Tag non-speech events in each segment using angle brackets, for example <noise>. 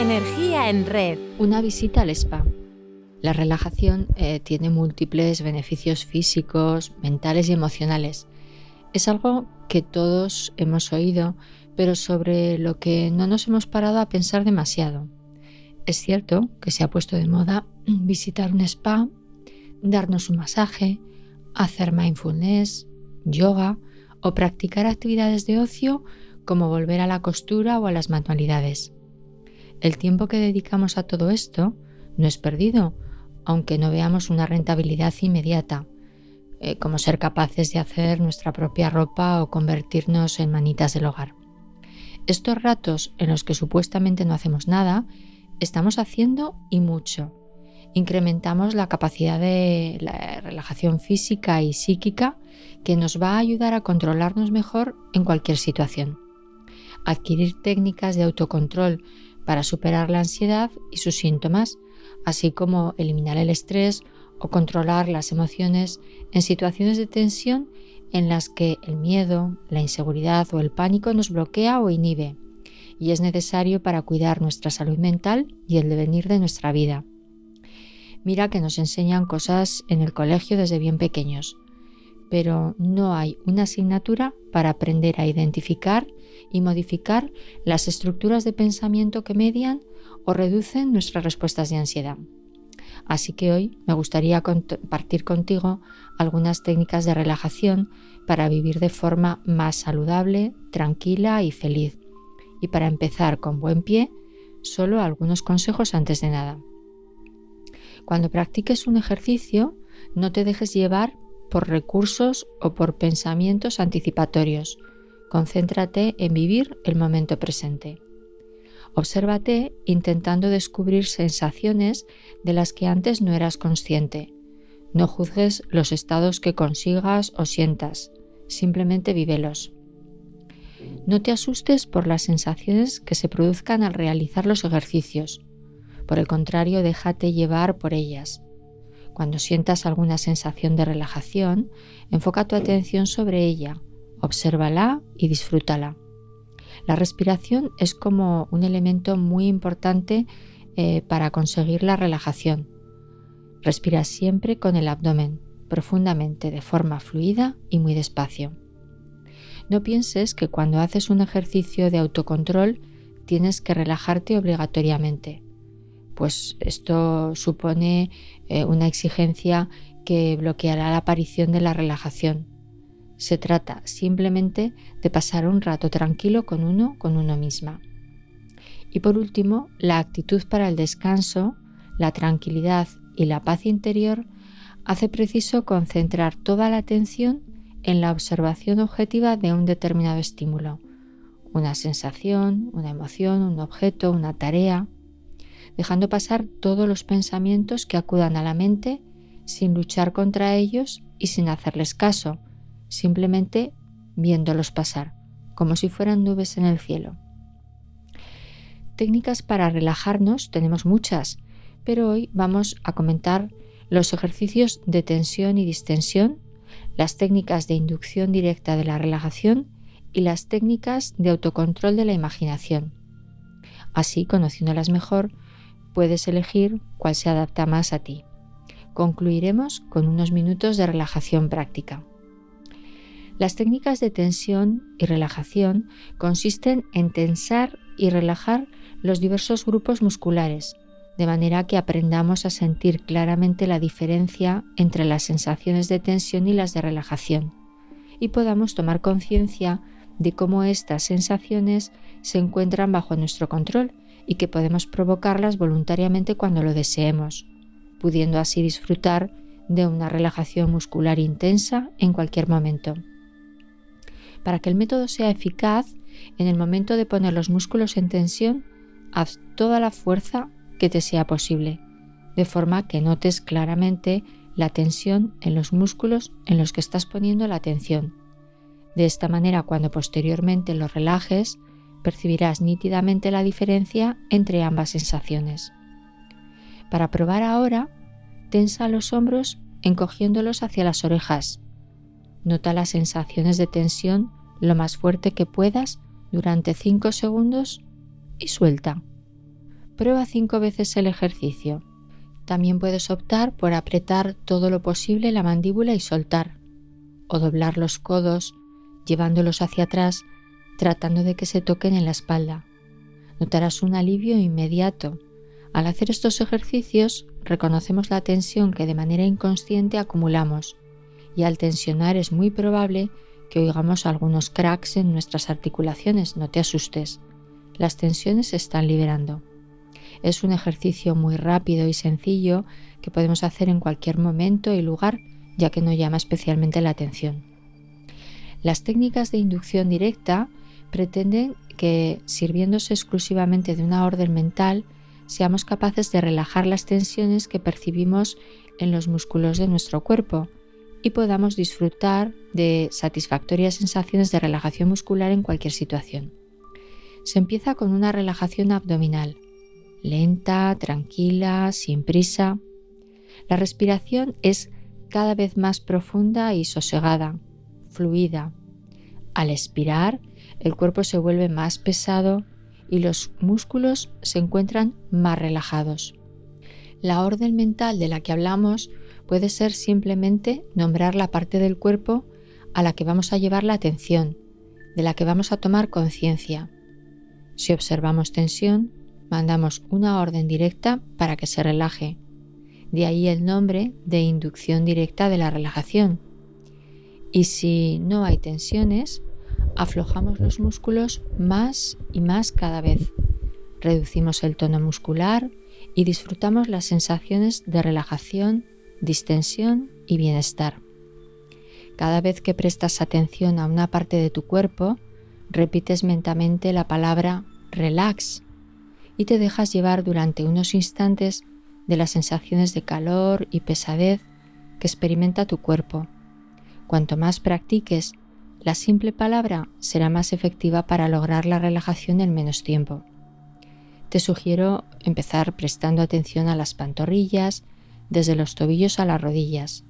Energía en red. Una visita al spa. La relajación eh, tiene múltiples beneficios físicos, mentales y emocionales. Es algo que todos hemos oído, pero sobre lo que no nos hemos parado a pensar demasiado. Es cierto que se ha puesto de moda <clears throat> visitar un spa, darnos un masaje, hacer mindfulness, yoga o practicar actividades de ocio como volver a la costura o a las manualidades. El tiempo que dedicamos a todo esto no es perdido, aunque no veamos una rentabilidad inmediata, eh, como ser capaces de hacer nuestra propia ropa o convertirnos en manitas del hogar. Estos ratos en los que supuestamente no hacemos nada, estamos haciendo y mucho. Incrementamos la capacidad de la relajación física y psíquica que nos va a ayudar a controlarnos mejor en cualquier situación. Adquirir técnicas de autocontrol para superar la ansiedad y sus síntomas, así como eliminar el estrés o controlar las emociones en situaciones de tensión en las que el miedo, la inseguridad o el pánico nos bloquea o inhibe y es necesario para cuidar nuestra salud mental y el devenir de nuestra vida. Mira que nos enseñan cosas en el colegio desde bien pequeños, pero no hay una asignatura para aprender a identificar y modificar las estructuras de pensamiento que median o reducen nuestras respuestas de ansiedad. Así que hoy me gustaría compartir contigo algunas técnicas de relajación para vivir de forma más saludable, tranquila y feliz. Y para empezar con buen pie, solo algunos consejos antes de nada. Cuando practiques un ejercicio, no te dejes llevar por recursos o por pensamientos anticipatorios. Concéntrate en vivir el momento presente. Obsérvate intentando descubrir sensaciones de las que antes no eras consciente. No juzgues los estados que consigas o sientas, simplemente vívelos. No te asustes por las sensaciones que se produzcan al realizar los ejercicios. Por el contrario, déjate llevar por ellas. Cuando sientas alguna sensación de relajación, enfoca tu atención sobre ella, obsérvala y disfrútala. La respiración es como un elemento muy importante eh, para conseguir la relajación. Respira siempre con el abdomen, profundamente, de forma fluida y muy despacio. No pienses que cuando haces un ejercicio de autocontrol tienes que relajarte obligatoriamente, pues esto supone eh, una exigencia que bloqueará la aparición de la relajación. Se trata simplemente de pasar un rato tranquilo con uno, con uno misma. Y por último, la actitud para el descanso, la tranquilidad y la paz interior hace preciso concentrar toda la atención en la observación objetiva de un determinado estímulo, una sensación, una emoción, un objeto, una tarea, dejando pasar todos los pensamientos que acudan a la mente sin luchar contra ellos y sin hacerles caso, simplemente viéndolos pasar, como si fueran nubes en el cielo. Técnicas para relajarnos tenemos muchas, pero hoy vamos a comentar los ejercicios de tensión y distensión, las técnicas de inducción directa de la relajación y las técnicas de autocontrol de la imaginación. Así, conociéndolas mejor, puedes elegir cuál se adapta más a ti. Concluiremos con unos minutos de relajación práctica. Las técnicas de tensión y relajación consisten en tensar y relajar los diversos grupos musculares, de manera que aprendamos a sentir claramente la diferencia entre las sensaciones de tensión y las de relajación, y podamos tomar conciencia de cómo estas sensaciones se encuentran bajo nuestro control y que podemos provocarlas voluntariamente cuando lo deseemos, pudiendo así disfrutar de una relajación muscular intensa en cualquier momento. Para que el método sea eficaz, en el momento de poner los músculos en tensión, haz toda la fuerza que te sea posible, de forma que notes claramente la tensión en los músculos en los que estás poniendo la atención. De esta manera, cuando posteriormente los relajes, percibirás nítidamente la diferencia entre ambas sensaciones. Para probar ahora, tensa los hombros encogiéndolos hacia las orejas Nota las sensaciones de tensión lo más fuerte que puedas durante 5 segundos y suelta. Prueba cinco veces el ejercicio. También puedes optar por apretar todo lo posible la mandíbula y soltar, o doblar los codos llevándolos hacia atrás tratando de que se toquen en la espalda. Notarás un alivio inmediato. Al hacer estos ejercicios reconocemos la tensión que de manera inconsciente acumulamos y al tensionar es muy probable que oigamos algunos cracks en nuestras articulaciones, no te asustes. Las tensiones se están liberando. Es un ejercicio muy rápido y sencillo que podemos hacer en cualquier momento y lugar, ya que no llama especialmente la atención. Las técnicas de inducción directa pretenden que, sirviéndose exclusivamente de una orden mental, seamos capaces de relajar las tensiones que percibimos en los músculos de nuestro cuerpo y podamos disfrutar de satisfactorias sensaciones de relajación muscular en cualquier situación. Se empieza con una relajación abdominal, lenta, tranquila, sin prisa. La respiración es cada vez más profunda y sosegada, fluida. Al expirar, el cuerpo se vuelve más pesado y los músculos se encuentran más relajados. La orden mental de la que hablamos puede ser simplemente nombrar la parte del cuerpo a la que vamos a llevar la atención, de la que vamos a tomar conciencia. Si observamos tensión, mandamos una orden directa para que se relaje. De ahí el nombre de inducción directa de la relajación. Y si no hay tensiones, aflojamos los músculos más y más cada vez. Reducimos el tono muscular y disfrutamos las sensaciones de relajación, distensión y bienestar. Cada vez que prestas atención a una parte de tu cuerpo, repites mentalmente la palabra relax y te dejas llevar durante unos instantes de las sensaciones de calor y pesadez que experimenta tu cuerpo. Cuanto más practiques la simple palabra será más efectiva para lograr la relajación en menos tiempo. Te sugiero empezar prestando atención a las pantorrillas, desde los tobillos a las rodillas.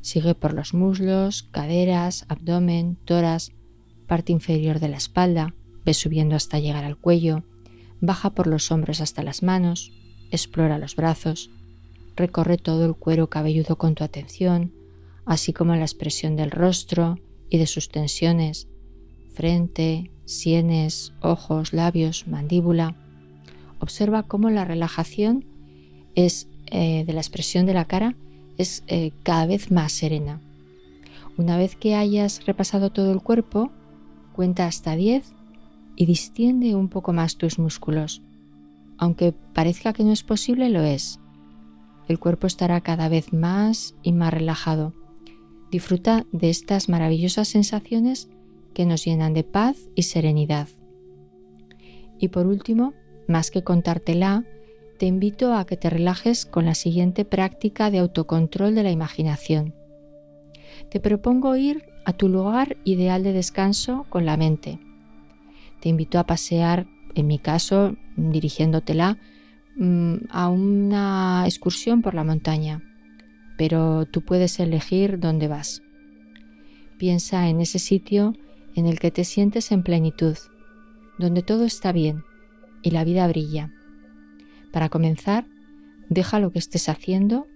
Sigue por los muslos, caderas, abdomen, toras, parte inferior de la espalda, ve subiendo hasta llegar al cuello, baja por los hombros hasta las manos, explora los brazos, recorre todo el cuero cabelludo con tu atención, así como la expresión del rostro, y de sus tensiones, frente, sienes, ojos, labios, mandíbula. Observa cómo la relajación es eh, de la expresión de la cara es eh, cada vez más serena. Una vez que hayas repasado todo el cuerpo, cuenta hasta 10 y distiende un poco más tus músculos. Aunque parezca que no es posible, lo es. El cuerpo estará cada vez más y más relajado Disfruta de estas maravillosas sensaciones que nos llenan de paz y serenidad. Y por último, más que contártela, te invito a que te relajes con la siguiente práctica de autocontrol de la imaginación. Te propongo ir a tu lugar ideal de descanso con la mente. Te invito a pasear, en mi caso, dirigiéndotela mm, a una excursión por la montaña pero tú puedes elegir dónde vas. Piensa en ese sitio en el que te sientes en plenitud, donde todo está bien y la vida brilla. Para comenzar, deja lo que estés haciendo,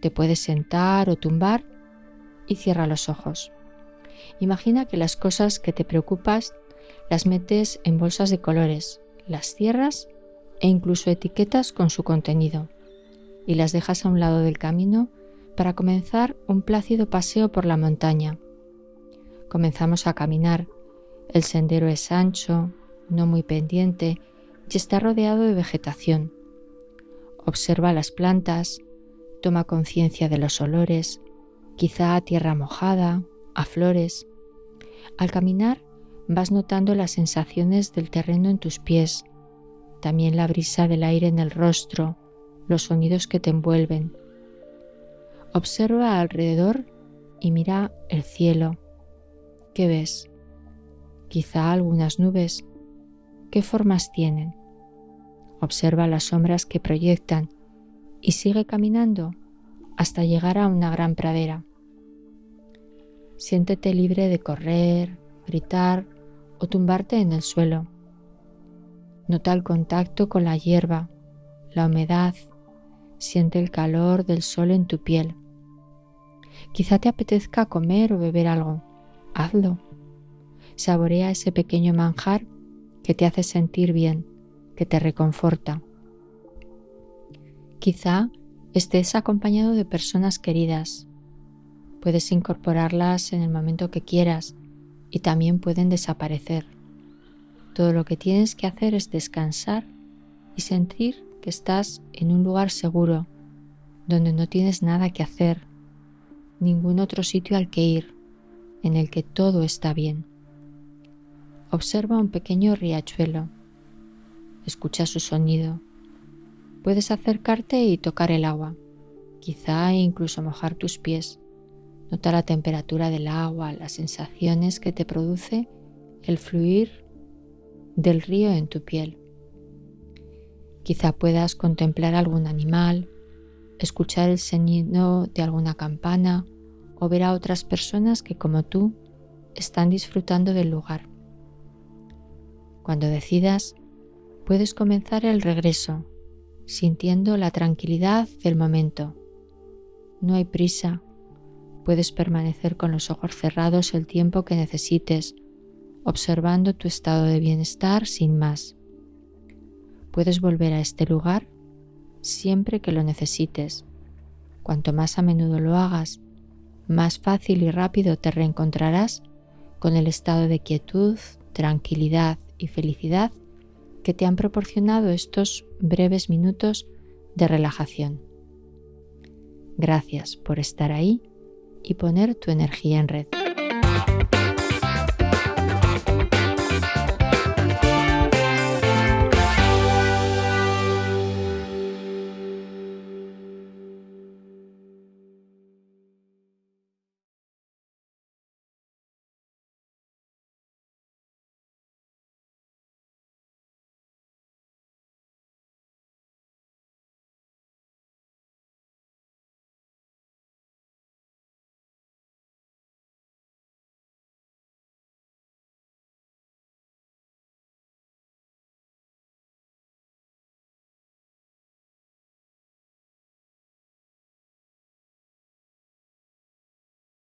te puedes sentar o tumbar y cierra los ojos. Imagina que las cosas que te preocupas las metes en bolsas de colores, las cierras e incluso etiquetas con su contenido y las dejas a un lado del camino para comenzar un plácido paseo por la montaña. Comenzamos a caminar. El sendero es ancho, no muy pendiente y está rodeado de vegetación. Observa las plantas, toma conciencia de los olores, quizá a tierra mojada, a flores. Al caminar vas notando las sensaciones del terreno en tus pies, también la brisa del aire en el rostro, los sonidos que te envuelven. Observa alrededor y mira el cielo. ¿Qué ves? Quizá algunas nubes. ¿Qué formas tienen? Observa las sombras que proyectan y sigue caminando hasta llegar a una gran pradera. Siéntete libre de correr, gritar o tumbarte en el suelo. Nota el contacto con la hierba, la humedad, siente el calor del sol en tu piel. Quizá te apetezca comer o beber algo. Hazlo. Saborea ese pequeño manjar que te hace sentir bien, que te reconforta. Quizá estés acompañado de personas queridas. Puedes incorporarlas en el momento que quieras y también pueden desaparecer. Todo lo que tienes que hacer es descansar y sentir que estás en un lugar seguro, donde no tienes nada que hacer, ningún otro sitio al que ir, en el que todo está bien. Observa un pequeño riachuelo, escucha su sonido. Puedes acercarte y tocar el agua, quizá incluso mojar tus pies. Nota la temperatura del agua, las sensaciones que te produce el fluir del río en tu piel. Quizá puedas contemplar algún animal, escuchar el sonido de alguna campana o ver a otras personas que como tú están disfrutando del lugar. Cuando decidas, puedes comenzar el regreso, sintiendo la tranquilidad del momento. No hay prisa, puedes permanecer con los ojos cerrados el tiempo que necesites, observando tu estado de bienestar sin más. Puedes volver a este lugar siempre que lo necesites. Cuanto más a menudo lo hagas, más fácil y rápido te reencontrarás con el estado de quietud, tranquilidad y felicidad que te han proporcionado estos breves minutos de relajación. Gracias por estar ahí y poner tu energía en red.